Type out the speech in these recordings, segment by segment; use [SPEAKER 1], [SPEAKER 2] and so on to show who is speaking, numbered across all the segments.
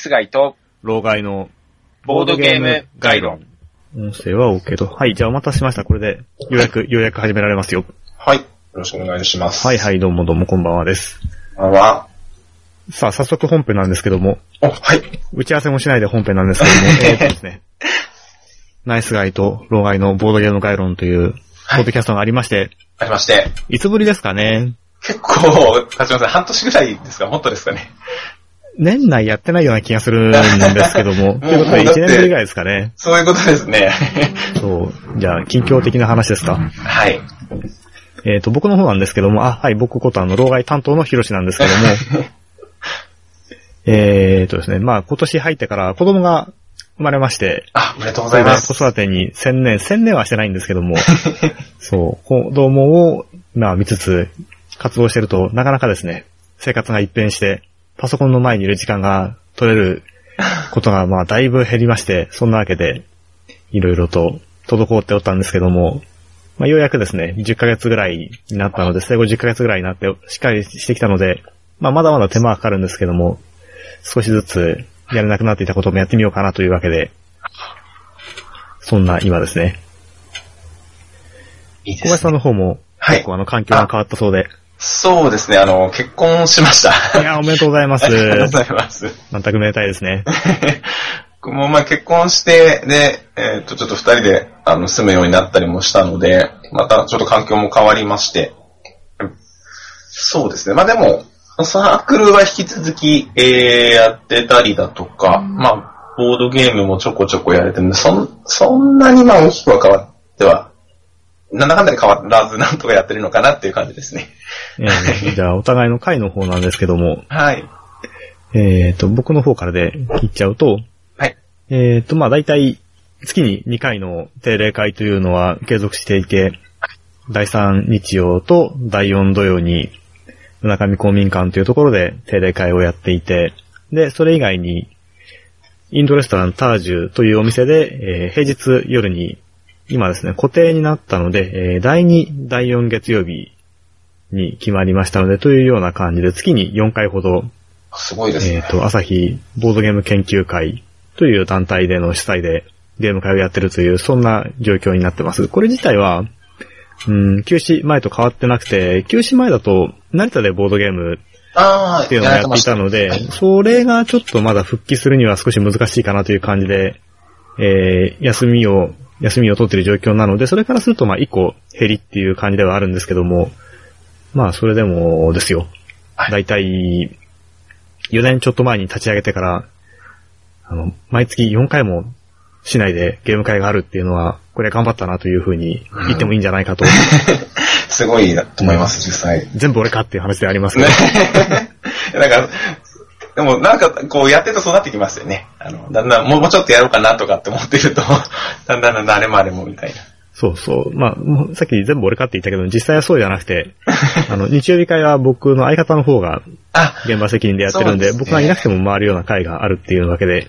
[SPEAKER 1] スガイと、
[SPEAKER 2] 老害の
[SPEAKER 1] ボードゲーム概論。
[SPEAKER 2] 音声は OK と。はい、じゃあお待たせしました。これで、ようやく、ようやく始められますよ。
[SPEAKER 3] はい。よろしくお願いします。
[SPEAKER 2] はいはい、どうもどうもこんばんはです。
[SPEAKER 3] こんばんは。
[SPEAKER 2] さあ、早速本編なんですけども、
[SPEAKER 3] お、はい。
[SPEAKER 2] 打ち合わせもしないで本編なんですけども、えーっとですね、ナイスガイと老害のボードゲーム概論という、ポ
[SPEAKER 3] はい
[SPEAKER 2] ッドキャストがありまして、
[SPEAKER 3] ありまして、
[SPEAKER 2] いつぶりですかね
[SPEAKER 3] 結構、経ちません。半年ぐらいですかもっとですかね。
[SPEAKER 2] 年内やってないような気がするんですけども、と いうことで
[SPEAKER 3] もうだって
[SPEAKER 2] 1年ぶりぐらいですかね。
[SPEAKER 3] そういうことですね。
[SPEAKER 2] そう。じゃあ、近況的な話ですか。
[SPEAKER 3] はい。
[SPEAKER 2] えっ、と、僕の方なんですけども、あ、はい、僕ことあの、老害担当のヒロシなんですけども、えっとですね、まあ、今年入ってから子供が生まれまして、
[SPEAKER 3] あ、おめでとうございます。
[SPEAKER 2] 子育てに専念、専念はしてないんですけども、そう、子供を、まあ、見つつ、活動してると、なかなかですね、生活が一変して、パソコンの前にいる時間が取れる ことが、まあ、だいぶ減りまして、そんなわけで、いろいろと滞っておったんですけども、まあ、ようやくですね、10ヶ月ぐらいになったので、生後10ヶ月ぐらいになって、しっかりしてきたので、まあ、まだまだ手間はかかるんですけども、少しずつやれなくなっていたこともやってみようかなというわけで、そんな今ですね。
[SPEAKER 3] いいで
[SPEAKER 2] 小林さん
[SPEAKER 3] すね。
[SPEAKER 2] の方も、
[SPEAKER 3] はい
[SPEAKER 2] 結構あの環境が変わったそうで、
[SPEAKER 3] そうですね、あの、結婚しました。
[SPEAKER 2] いや、おめでとうございます
[SPEAKER 3] あ。りがとうございます。
[SPEAKER 2] 全くめでたいですね。
[SPEAKER 3] 僕 もまあ結婚して、で、えっ、と、ちょっと二人で、あの、住むようになったりもしたので、またちょっと環境も変わりまして、そうですね。まあでも、サークルは引き続き、えー、やってたりだとか、まあ、ボードゲームもちょこちょこやれてるんで、そん、そんなにまあ大きくは変わっては、なんだかんだで変わらずなんとかやってるのかなっていう感じですね。
[SPEAKER 2] えー じゃあ、お互いの回の方なんですけども、
[SPEAKER 3] はい。
[SPEAKER 2] えっ、と、僕の方からで言っちゃうと、
[SPEAKER 3] はい。
[SPEAKER 2] えっ、と、まあ、大体、月に2回の定例会というのは継続していて、第3日曜と第4土曜に、村上公民館というところで定例会をやっていて、で、それ以外に、インドレストランタージュというお店で、えー平日夜に、今ですね、固定になったので、えー第2、第4月曜日に決まりましたので、というような感じで、月に4回ほど
[SPEAKER 3] すごいですね。
[SPEAKER 2] えっ、と、朝日ボードゲーム研究会という団体での主催でゲーム会をやってるという、そんな状況になってます。これ自体は、うん、休止前と変わってなくて、休止前だと、成田でボードゲームっていうのをやっていたので、
[SPEAKER 3] はい
[SPEAKER 2] それがちょっとまだ復帰するには少し難しいかなという感じで、えー、休みを、休みを取っている状況なので、それからするとまあ一個減りっていう感じではあるんですけども、まあそれでもですよ。
[SPEAKER 3] はい
[SPEAKER 2] だいたい4年ちょっと前に立ち上げてから、あの、毎月4回も市内でゲーム会があるっていうのは、これ頑張ったなというふうに言ってもいいんじゃないかと。
[SPEAKER 3] すごいなと思います、実際。
[SPEAKER 2] 全部俺かっていう話でありますけど。
[SPEAKER 3] なんか、でもなんかこうやってるとそうなってきますよね。あの、だんだんもうちょっとやろうかなとかって思ってると、だんだんだんだんあれもあれもみたいな。
[SPEAKER 2] そうそう。まあ、もうさっき全部俺かって言ったけど、実際はそうじゃなくて、あの、日曜日会は僕の相方の方が
[SPEAKER 3] あ、
[SPEAKER 2] 現場責任でやってるんで、
[SPEAKER 3] ですね
[SPEAKER 2] 僕がいなくても回るような会があるっていうわけで、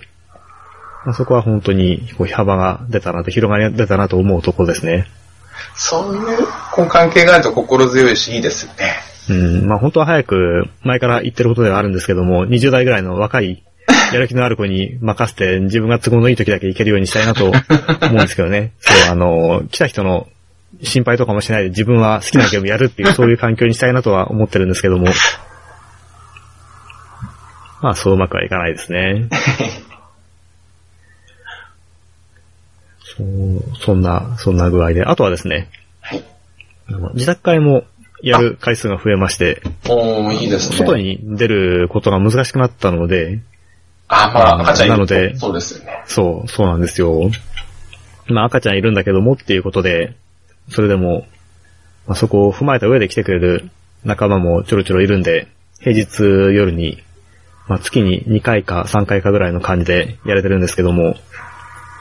[SPEAKER 2] まあ、そこは本当にこう幅が出たなと、広がりが出たなと思うところですね。
[SPEAKER 3] そういうこう関係があると心強いし、いいですよね。
[SPEAKER 2] うん、まあ本当は早く前から言ってることではあるんですけども、20代ぐらいの若い、やる気のある子に任せて自分が都合のいい時だけ行けるようにしたいなと思うんですけどね。そう、あの、来た人の心配とかもしないで自分は好きなゲームやるっていうそういう環境にしたいなとは思ってるんですけども。まあそううまくはいかないですね。そう、そんな、そんな具合で。あとはですね、
[SPEAKER 3] はい。
[SPEAKER 2] 自宅会もやる回数が増えまして、
[SPEAKER 3] おー、いいですね。
[SPEAKER 2] 外に出ることが難しくなったので、
[SPEAKER 3] あ、まあ、赤ちゃんいる
[SPEAKER 2] なので
[SPEAKER 3] そうですよね。
[SPEAKER 2] そう、そうなんですよ。まあ赤ちゃんいるんだけどもっていうことで、それでも、まあ、そこを踏まえた上で来てくれる仲間もちょろちょろいるんで、平日夜に、まあ月に2回か3回かぐらいの感じでやれてるんですけども、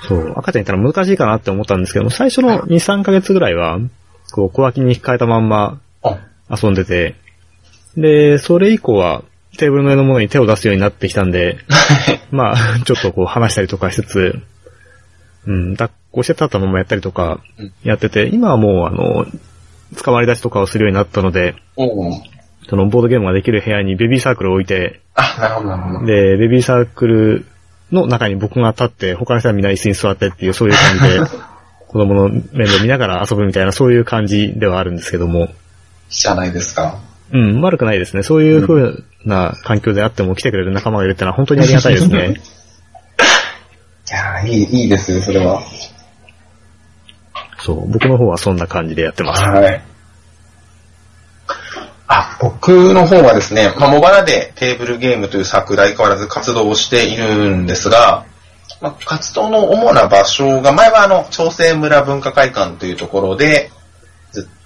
[SPEAKER 2] そう、赤ちゃんいたら難しいかなって思ったんですけども、最初の2、3ヶ月ぐらいは、こう小脇に控えたまんま
[SPEAKER 3] あ、
[SPEAKER 2] 遊んでて、で、それ以降はテーブルの上のものに手を出すようになってきたんで、まあ、ちょっとこう話したりとかしつつ、うん、抱っこして立ったままやったりとか
[SPEAKER 3] うん
[SPEAKER 2] やってて、今はもうあの、捕まり出しとかをするようになったので。そのボードゲームができる部屋にベビーサークルを置いて。で、ベビーサークルの中に僕が立って、他の人はみんな椅子に座ってっていう、そういう感じで、子供の面倒見ながら遊ぶみたいな、そういう感じではあるんですけども、
[SPEAKER 3] じゃないですか。
[SPEAKER 2] うん、悪くないですね。そういう風な環境であっても来てくれる仲間がいるってのは本当にありがたいですね。
[SPEAKER 3] いやーいい、いいですね、それは。
[SPEAKER 2] そう、僕の方はそんな感じでやってます。
[SPEAKER 3] はい。あ、僕の方はですね、まあ、モバラでテーブルゲームというサークル相変わらず活動をしているんですが、まあ、活動の主な場所が、前はあの、長生村文化会館というところで、ず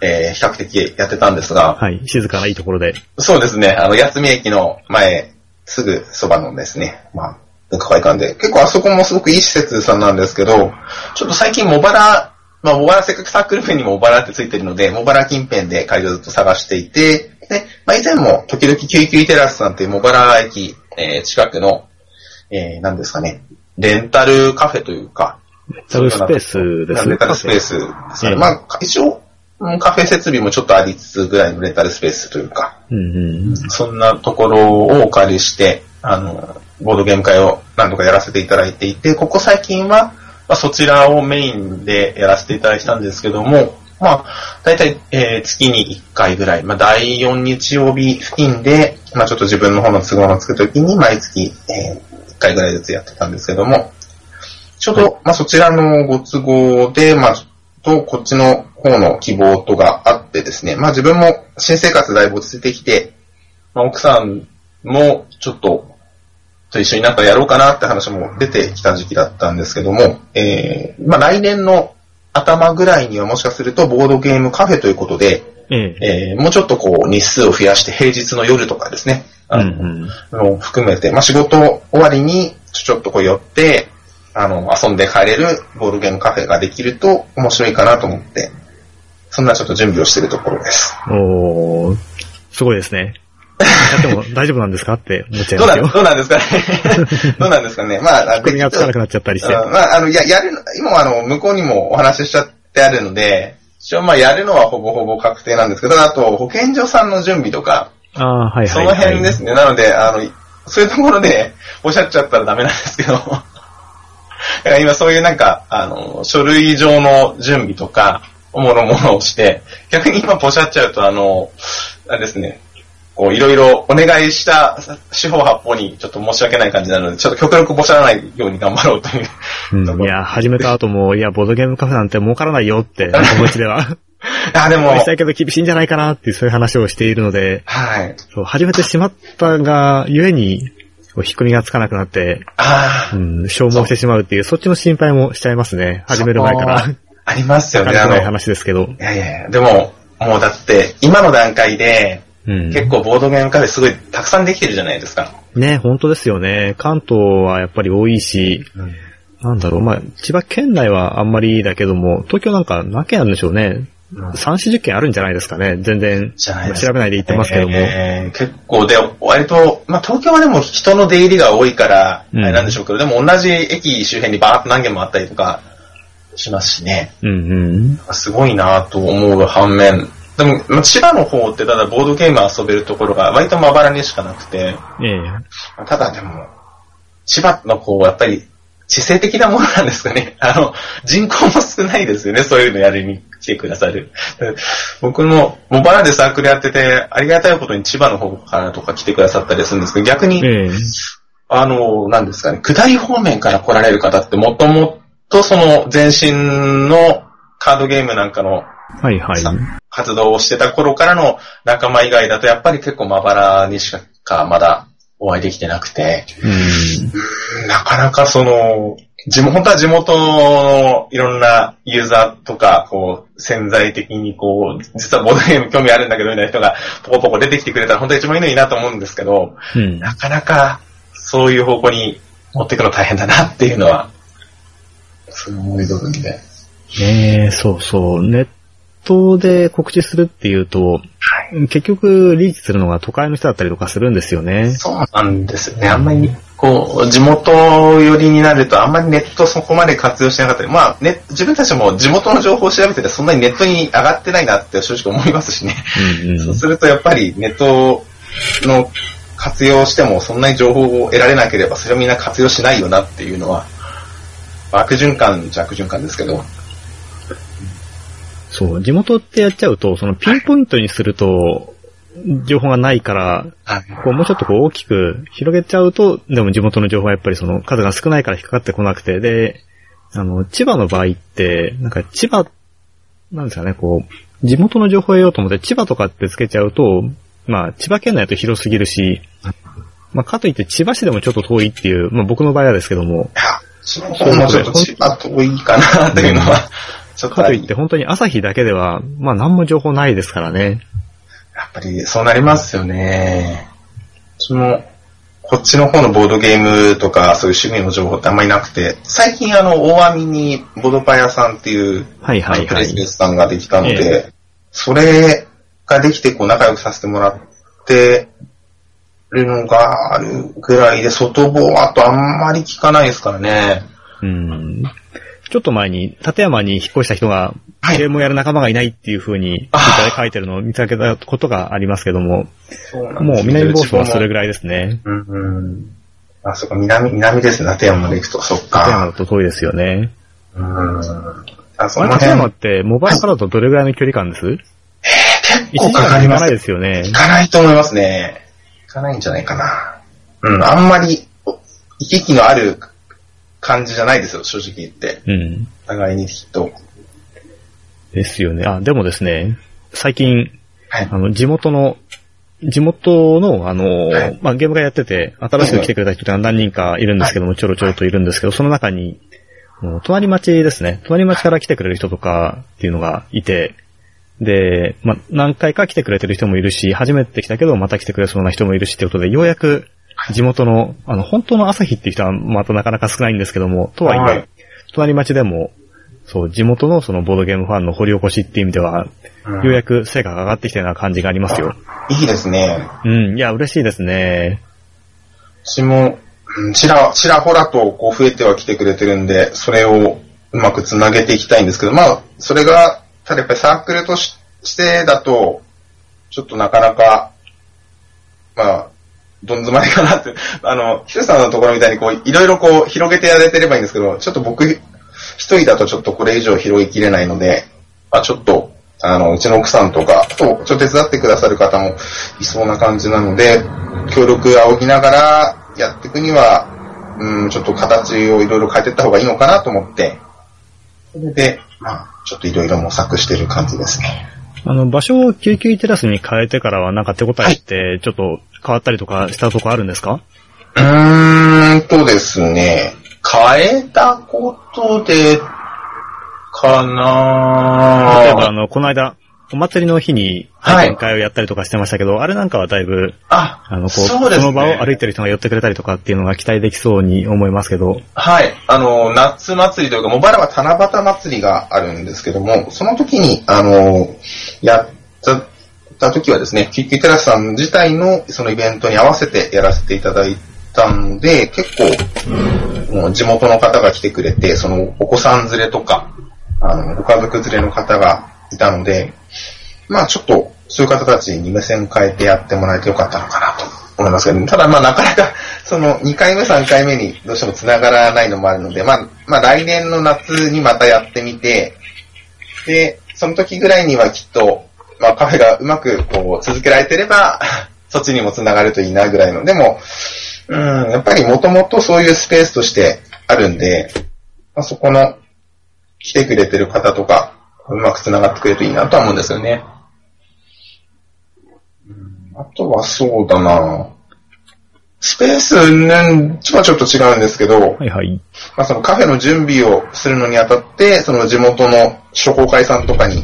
[SPEAKER 3] えー比較的やってたんですが、
[SPEAKER 2] はい、静かないいところで。
[SPEAKER 3] そうですね、あの、八海駅の前、すぐそばのですね、まあ、文化会館で、結構あそこもすごくいい施設さんなんですけど、ちょっと最近モバラ、まあ、モバラせっかくサークル名にもモバラってついてるので、モバラ近辺で会場ずっと探していて、で、まあ、以前も時々救急テラスさんっていうモバラ駅、えー近くの、えー、何ですかね、レンタルカフェというか、
[SPEAKER 2] レンタルスペースです
[SPEAKER 3] レンタルスペースですね。
[SPEAKER 2] うん
[SPEAKER 3] まあ、一応、うんカフェ設備もちょっとありつつぐらいのレンタルスペースというか、
[SPEAKER 2] うんうん。
[SPEAKER 3] そんなところをお借りして、あの、ボードゲーム会を何度かやらせていただいていて、ここ最近は、まあ、そちらをメインでやらせていただいたんですけども、まあ、だいたい、えー月に1回ぐらい、まあ、第4日曜日付近で、まあ、ちょっと自分の方の都合のつくときに毎月、え1回ぐらいずつやってたんですけども、ちょうど、まあ、そちらのご都合で、まあ、と、こっちの方の希望とがあってですね、まあ自分も新生活だいぶ落ち着いてきて、まあ、奥さんもちょっと、と一緒になんかやろうかなって話も出てきた時期だったんですけども、えー、まあ来年の頭ぐらいにはもしかするとボードゲームカフェということで、
[SPEAKER 2] ええ。
[SPEAKER 3] えー、もうちょっとこう日数を増やして平日の夜とかですね、
[SPEAKER 2] うん
[SPEAKER 3] あの
[SPEAKER 2] うん。
[SPEAKER 3] を含めて、まあ、仕事終わりにちょっとこう寄って、あの、遊んで帰れるボードゲームカフェができると面白いかなと思って、そんなちょっと準備をしているところです。
[SPEAKER 2] おー、すごいですね。やっても大丈夫なんですかって思っちゃいますよ。
[SPEAKER 3] どうなんですかねどうなんですかね まあ、
[SPEAKER 2] 首がつかなくなっちゃったりして。
[SPEAKER 3] うんまあ、あの、や、やるの、今はあの、向こうにもお話ししちゃってあるので、一応まあ、やるのはほぼほぼ確定なんですけど、あと、保健所さんの準備とか、
[SPEAKER 2] ああ、はいはい、はい。
[SPEAKER 3] その辺ですね。なので、あの、そういうところでおっしゃっちゃったらダメなんですけど、今そういうなんか、あの、書類上の準備とか、もろもろをして、逆に今ポシャっちゃうと、あの、あれですね、こう、いろいろお願いした四方八方にちょっと申し訳ない感じなので、ちょっと極力ポシャらないように頑張ろうという。
[SPEAKER 2] うん、いや、始めた後も、いや、ボードゲームカフェなんて儲からないよって、気持ちでは。
[SPEAKER 3] あ、でも、
[SPEAKER 2] したいけど厳しいんじゃないかなっていうそういう話をしているので、
[SPEAKER 3] はい。
[SPEAKER 2] そう、始めてしまったが、ゆえに、こう引っ込みがつかなくなって、
[SPEAKER 3] ああ、
[SPEAKER 2] うん、消耗してしまうっていう、そっちの心配もしちゃいますね。始める前から。
[SPEAKER 3] ありますよね、あの、
[SPEAKER 2] わかりづらい
[SPEAKER 3] い
[SPEAKER 2] 話ですけど。
[SPEAKER 3] やいやいや、でも、もうだって、今の段階で、
[SPEAKER 2] うん。
[SPEAKER 3] 結構ボードゲームカフェすごいたくさんできてるじゃないですか。
[SPEAKER 2] ね、本当ですよね。関東はやっぱり多いし、なんだろう、まあ、千葉県内はあんまりだけども、東京なんか何件あるんでしょうね。3、40件あるんじゃないですかね。全然、
[SPEAKER 3] じゃないですか
[SPEAKER 2] 調べないで言ってますけども。
[SPEAKER 3] えー結構で、割と、まあ東京はでも人の出入りが多いから、なんでしょうけど、でも同じ駅周辺にバーッと何軒もあったりとかしますしね。
[SPEAKER 2] うんうん。
[SPEAKER 3] すごいなと思う反面、でも、まあ千葉の方ってただボードゲーム遊べるところが割とまばらにしかなくて、
[SPEAKER 2] ええ。
[SPEAKER 3] ただでも、千葉のこう、やっぱり、知性的なものなんですかね。あの、人口も少ないですよね、そういうのやりに来てくださる。僕も、モバラでサークルやってて、ありがたいことに千葉の方からとか来てくださったりするんですけど、逆に、
[SPEAKER 2] ええ。
[SPEAKER 3] あの、なんですかね、下り方面から来られる方ってもともとその前身のカードゲームなんかの
[SPEAKER 2] はいはい。
[SPEAKER 3] さ活動をしてた頃からの仲間以外だとやっぱり結構まばらにしかまだお会いできてなくて、
[SPEAKER 2] うん。
[SPEAKER 3] なかなかその、地元、本当は地元のいろんなユーザーとか、こう、潜在的にこう、実はボードゲーム興味あるんだけどみたいな人がポコポコ出てきてくれたら本当に一番いいのになと思うんですけど、
[SPEAKER 2] うん。
[SPEAKER 3] なかなかそういう方向に持っていくの大変だなっていうのは、そう思い部分で。
[SPEAKER 2] ねえ、そうそう。ネットで告知するっていうと、
[SPEAKER 3] はい。
[SPEAKER 2] 結局リーチするのが都会の人だったりとかするんですよね。
[SPEAKER 3] そうなんですよね。あんまり、こう、地元寄りになると、あんまりネットそこまで活用しなかったり、まあ、ね、自分たちも地元の情報を調べてて、そんなにネットに上がってないなって正直思いますしね。
[SPEAKER 2] うんうん
[SPEAKER 3] そうすると、やっぱりネットの活用しても、そんなに情報を得られなければ、それをみんな活用しないよなっていうのは、悪循環じゃ悪循環ですけど、
[SPEAKER 2] そう、地元ってやっちゃうと、そのピンポイントにすると、情報がないから、
[SPEAKER 3] はい。
[SPEAKER 2] こうもうちょっとこう大きく広げちゃうと、でも地元の情報はやっぱりその数が少ないから引っかかってこなくて、で、あの、千葉の場合って、なんか千葉、なんですかね、こう、地元の情報を得ようと思って千葉とかってつけちゃうと、まあ、千葉県内だと広すぎるし、まあ、かといって千葉市でもちょっと遠いっていう、まあ僕の場合はですけども、
[SPEAKER 3] いや、その方もちょっと千葉遠いかなというのは、
[SPEAKER 2] かといって本当に朝日だけでは、まあ何も情報ないですからね。
[SPEAKER 3] やっぱりそうなりますよね。その、こっちの方のボードゲームとか、そういう趣味の情報ってあんまりなくて、最近あの、大網にボードパ屋さんっていう、
[SPEAKER 2] はいはいはい
[SPEAKER 3] プレススさんができたの
[SPEAKER 2] え
[SPEAKER 3] で、それができてこう仲良くさせてもらってるのがあるぐらいで、外房あとあんまり聞かないですからね。
[SPEAKER 2] うん。ちょっと前に、立山に引っ越した人が、
[SPEAKER 3] はい
[SPEAKER 2] ゲームをやる仲間がいないっていう風に、ツイッターで書いてるのを見かけたことがありますけども、
[SPEAKER 3] そうなん
[SPEAKER 2] もう南房総はそれ
[SPEAKER 3] ぐ
[SPEAKER 2] ぐらいですね。
[SPEAKER 3] うんうん。あ、そっか、南、南ですね、立山まで行くと。そっ
[SPEAKER 2] 立山
[SPEAKER 3] か。
[SPEAKER 2] だと遠いですよね。
[SPEAKER 3] うん。あ、そ
[SPEAKER 2] 立山っ
[SPEAKER 3] 辺、
[SPEAKER 2] て、モバイルからだとどれぐらいの距離感です？
[SPEAKER 3] 結
[SPEAKER 2] ?1
[SPEAKER 3] 構
[SPEAKER 2] 時
[SPEAKER 3] かかります
[SPEAKER 2] 間かかない。ですよね
[SPEAKER 3] 行。かないと思いますね。行かないんじゃないかな。うん、あんまり、お行き来のある感じじゃないですよ、正直言って。
[SPEAKER 2] うん。
[SPEAKER 3] 互いにきっと。
[SPEAKER 2] ですよね。あ、でもですね、最近、
[SPEAKER 3] はい。
[SPEAKER 2] あの、地元の、地元の、あの、
[SPEAKER 3] はい
[SPEAKER 2] まあ、ゲーム会やってて、新しく来てくれた人が何人かいるんですけども、ちょろちょろといるんですけど、その中に、隣町ですね。隣町から来てくれる人とかっていうのがいて、で、まあ、何回か来てくれてる人もいるし、初めて来たけどまた来てくれそうな人もいるしってことで、ようやく地元の、あの、本当の朝日っていう人はまたなかなか少ないんですけども、とはいえ、
[SPEAKER 3] はい
[SPEAKER 2] 隣町でも、そう、地元のそのボードゲームファンの掘り起こしっていう意味では、
[SPEAKER 3] うん
[SPEAKER 2] ようやく成果が上がってきたような感じがありますよ。
[SPEAKER 3] いいですね。
[SPEAKER 2] うん、いや、嬉しいですね。
[SPEAKER 3] 私も、うんちら、ちらほらとこう増えては来てくれてるんで、それをうまくつなげていきたいんですけど、まあ、それが、ただやっぱりサークルとししてだと、ちょっとなかなか、まあ、どん詰まりかなって、あの、ヒルさんのところみたいにこう、いろいろこう、広げてやれてればいいんですけど、ちょっと僕、一人だとちょっとこれ以上広げきれないので、まあちょっと、あの、うちの奥さんとか、あと、ちょっと手伝ってくださる方もいそうな感じなので、協力を仰ぎながらやっていくには、うん、ちょっと形をいろいろ変えていった方がいいのかなと思って、それで、まあ、ちょっといろいろ模索してる感じですね。
[SPEAKER 2] あの、場所を救急テラスに変えてからはなんか手応えって、ちょっと変わったりとかしたとこあるんですか、
[SPEAKER 3] うーんとですね、変えたことで、かな
[SPEAKER 2] 例えば、あの、この間、お祭りの日に
[SPEAKER 3] はい
[SPEAKER 2] 体験会をやったりとかしてましたけど、あれなんかはだいぶ、
[SPEAKER 3] あ、
[SPEAKER 2] あの、こう、
[SPEAKER 3] そうね。
[SPEAKER 2] その場を歩いてる人が寄ってくれたりとかっていうのが期待できそうに思いますけど、
[SPEAKER 3] はい。あの、夏祭りというか、茂原は七夕祭りがあるんですけども、その時に、あの、やった、た時はですね、救急テラスさん自体のそのイベントに合わせてやらせていただいたので、結構、もう地元の方が来てくれて、そのお子さん連れとか、あの、ご家族連れの方がいたので、まあちょっと、そういう方たちに目線変えてやってもらえてよかったのかなと思いますけど、ただまあなかなか、その2回目3回目にどうしても繋がらないのもあるので、まあ、まあ来年の夏にまたやってみて、で、その時ぐらいにはきっと、まあカフェがうまくこう続けられてれば、そっちにも繋がるといいなぐらいの。でも、うん、やっぱりもともとそういうスペースとしてあるんで、まあ、そこの来てくれてる方とか、うまく繋がってくれるといいなとは思うんですよね。うんあとはそうだなスペースね、ちはちょっと違うんですけど、
[SPEAKER 2] はいはい。
[SPEAKER 3] まあ、そのカフェの準備をするのにあたって、その地元の商工会さんとかに、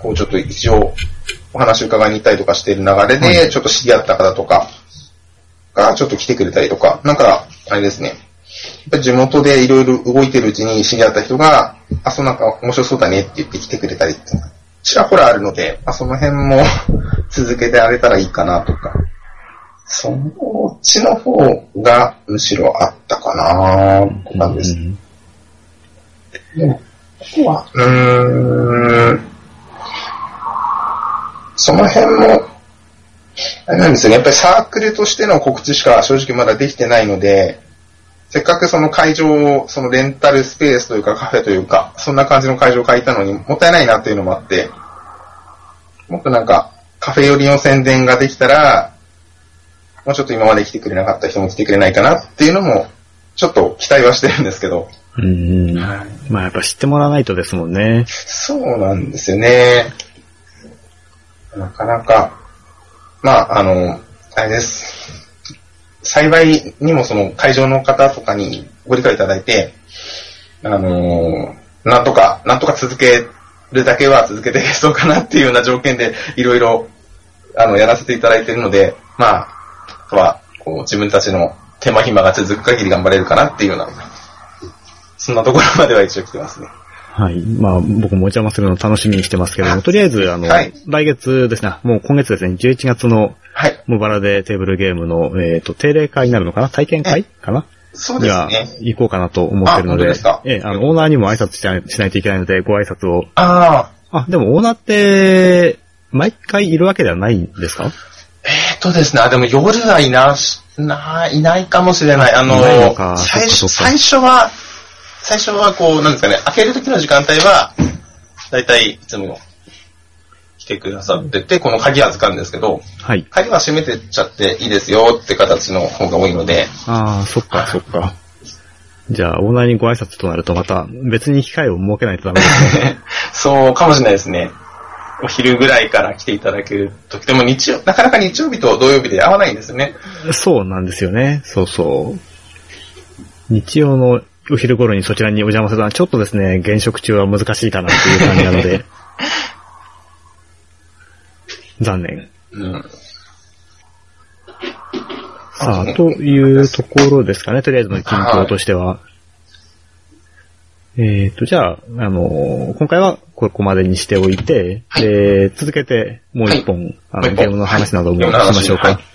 [SPEAKER 3] こうちょっと一応お話伺いに行ったりとかしている流れで、ちょっと知り合った方とかがちょっと来てくれたりとか、なんか、あれですね。やっぱり地元でいろいろ動いてるうちに知り合った人が、あ、そうなんか面白そうだねって言って来てくれたりってちらほらあるので、まあ、その辺も 続けてあげたらいいかなとか。そのっちの方がむしろあったかなとかです。
[SPEAKER 2] うん
[SPEAKER 3] でも、ここは、うーん、その辺も、あれなんですよね。やっぱりサークルとしての告知しか正直まだできてないので、せっかくその会場を、そのレンタルスペースというかカフェというか、そんな感じの会場を借りたのにもったいないなっていうのもあって、もっとなんかカフェ寄りの宣伝ができたら、もうちょっと今まで来てくれなかった人も来てくれないかなっていうのも、ちょっと期待はしてるんですけど。
[SPEAKER 2] うんうん。まあやっぱ知ってもらわないとですもんね。
[SPEAKER 3] そうなんですよね。なかなか、まあ、あの、あれです。幸いにもその会場の方とかにご理解いただいて、あの、なんとか、なんとか続けるだけは続けてそうかなっていうような条件でいろいろ、あの、やらせていただいているので、まあ、あとは、こう、自分たちの手間暇が続く限り頑張れるかなっていうような、そんなところまでは一応来てますね。
[SPEAKER 2] はい。まあ僕もお邪魔するの楽しみにしてますけども、とりあえずあの、
[SPEAKER 3] はい
[SPEAKER 2] 来月ですね、もう今月ですね、11月の
[SPEAKER 3] はい。
[SPEAKER 2] モバラでテーブルゲームの、えっ、と、定例会になるのかな？体験会？かな？
[SPEAKER 3] そうですね。
[SPEAKER 2] 行こうかなと思ってるのでええ、あの、オーナーにも挨拶しないしないといけないので、ご挨拶を。
[SPEAKER 3] ああ、
[SPEAKER 2] あ、でもオーナーって、毎回いるわけではないんですか？
[SPEAKER 3] えーっとですね、あ、でも夜はいなし、な、いないかもしれない。あの
[SPEAKER 2] のか
[SPEAKER 3] 最初、最初は、最初はこう、なんですかね、開ける時の時間帯は、だいたいいつも来てくださってて、この鍵預かるんですけど、
[SPEAKER 2] はい。
[SPEAKER 3] 鍵は閉めてっちゃっていいですよって形の方が多いので、
[SPEAKER 2] ああ、そっか、そっか。じゃあ、オーナーにご挨拶となるとまた別に機会を設けないとダメですね。
[SPEAKER 3] そうかもしれないですね。お昼ぐらいから来ていただける時でも日曜、なかなか日曜日と土曜日で合わないんですよね。
[SPEAKER 2] そうなんですよね。そうそう。日曜のお昼頃にそちらにお邪魔するのはちょっとですね、現職中は難しいかなっていう感じなので。残念。
[SPEAKER 3] うん。
[SPEAKER 2] さあ、というところですかね、とりあえずの近況としては。えっ、と、じゃあ、あの今回はここまでにしておいて、
[SPEAKER 3] はい
[SPEAKER 2] で、続けてもう一本、あの、
[SPEAKER 3] もう一本
[SPEAKER 2] ゲームの話などもしましょうか。
[SPEAKER 3] はい